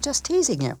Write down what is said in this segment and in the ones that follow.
just teasing you.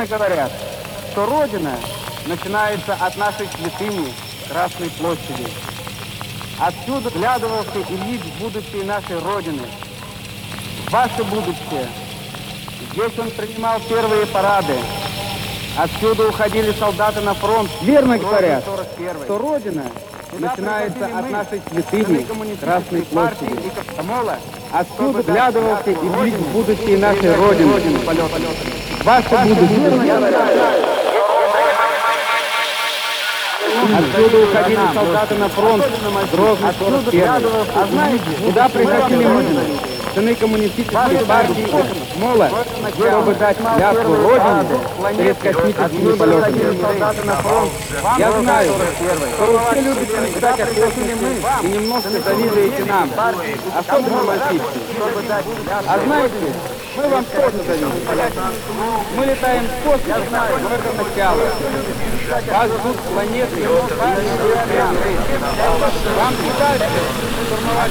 Верно говорят, что Родина начинается от нашей святыни Красной площади. Отсюда вглядывался Ильич в будущее нашей Родины, ваше будущее. Здесь он принимал первые парады. Отсюда уходили солдаты на фронт. Верно говорят, что Родина начинается от нашей святыни Красной площади. Отсюда вглядывался Ильич в будущее нашей Родины. Ваше будущее. Отсюда уходили солдаты на фронт, Грозный 41 А знаете, куда приходили мы, сыны коммунистической партии и МОЛа, чтобы дать клятву Родине перед космическими полетами? Я знаю, что вы все любите мечтать о космосе и немножко завидуете нам, особенно мальчишки. А знаете, мы вам тоже завидуем. Мы летаем в космос, но это начало. Вас ждут планеты и. Вам не дальше штурмовать